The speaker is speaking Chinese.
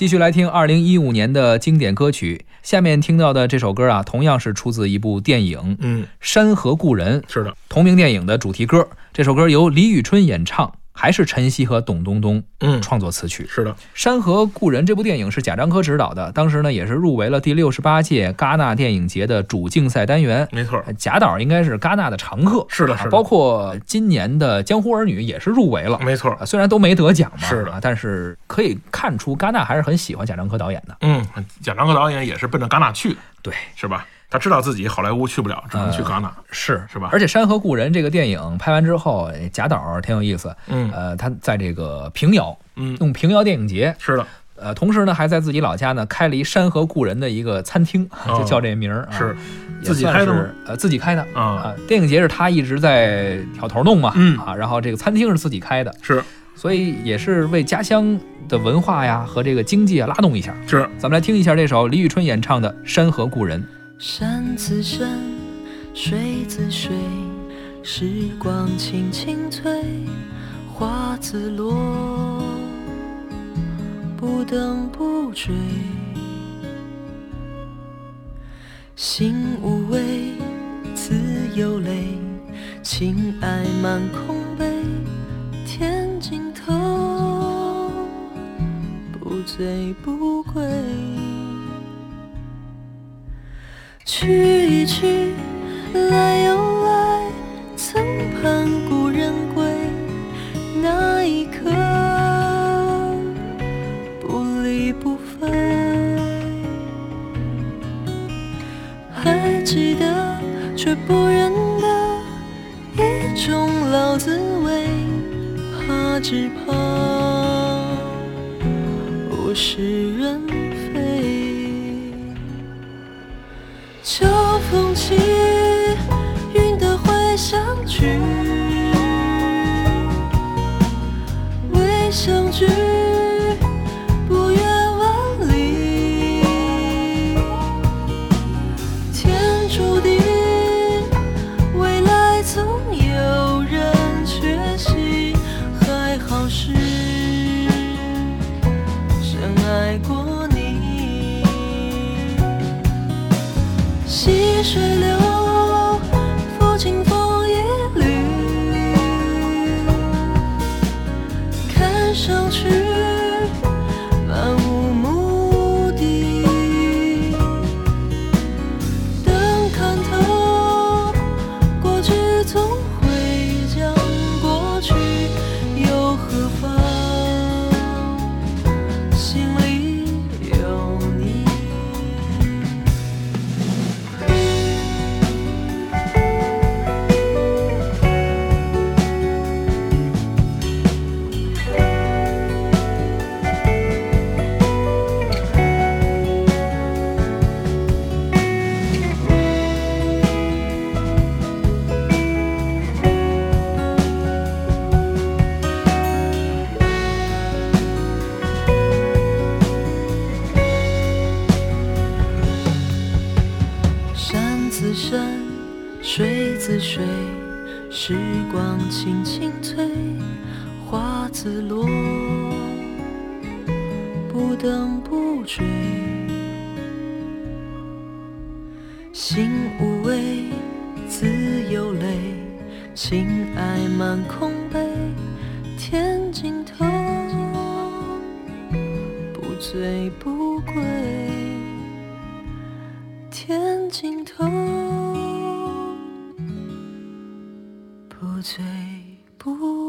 继续来听二零一五年的经典歌曲。下面听到的这首歌啊，同样是出自一部电影《嗯，山河故人》是的，同名电影的主题歌。这首歌由李宇春演唱。还是陈曦和董冬冬嗯，创作词曲。是的，《山河故人》这部电影是贾樟柯执导的，当时呢也是入围了第六十八届戛纳电影节的主竞赛单元。没错，贾导应该是戛纳的常客，是的，是的，啊包括今年的《江湖儿女》也是入围了。没错啊，，虽然都没得奖嘛，是的啊，但是可以看出戛纳还是很喜欢贾樟柯导演的。嗯，贾樟柯导演也是奔着戛纳去的，对，是吧？他知道自己好莱坞去不了，只能去呃戛纳。是是吧？而且《山河故人》这个电影拍完之后，哎贾导挺有意思，嗯。呃，他在这个平遥嗯，弄平遥电影节，是的，呃，同时呢还在自己老家呢开了一《山河故人》的一个餐厅，哦。就叫这名儿、啊，是。自己开的？呃，自己开的。啊，啊。电影节是他一直在挑头弄嘛，嗯。啊，然后这个餐厅是自己开的，是。所以也是为家乡的文化呀和这个经济啊拉动一下。是，咱们来听一下这首李宇春演唱的《山河故人》。山自山，水自水，时光轻轻催，花自落，不等不追。心无畏，自有泪，情爱满空杯，天尽头，不醉不归。去一去，来又来，曾盼故人归，那一刻不离不分。还记得，却不认得，一种老滋味，怕只怕物是人非。相聚，未相聚，不远万里。天注定，未来总有人缺席，还好是深爱过你。细水流，自山，水自水，时光轻轻催，花自落，不等不追。心无畏，自有泪，情爱满空杯，天尽头，不醉不归。尽头，不醉不。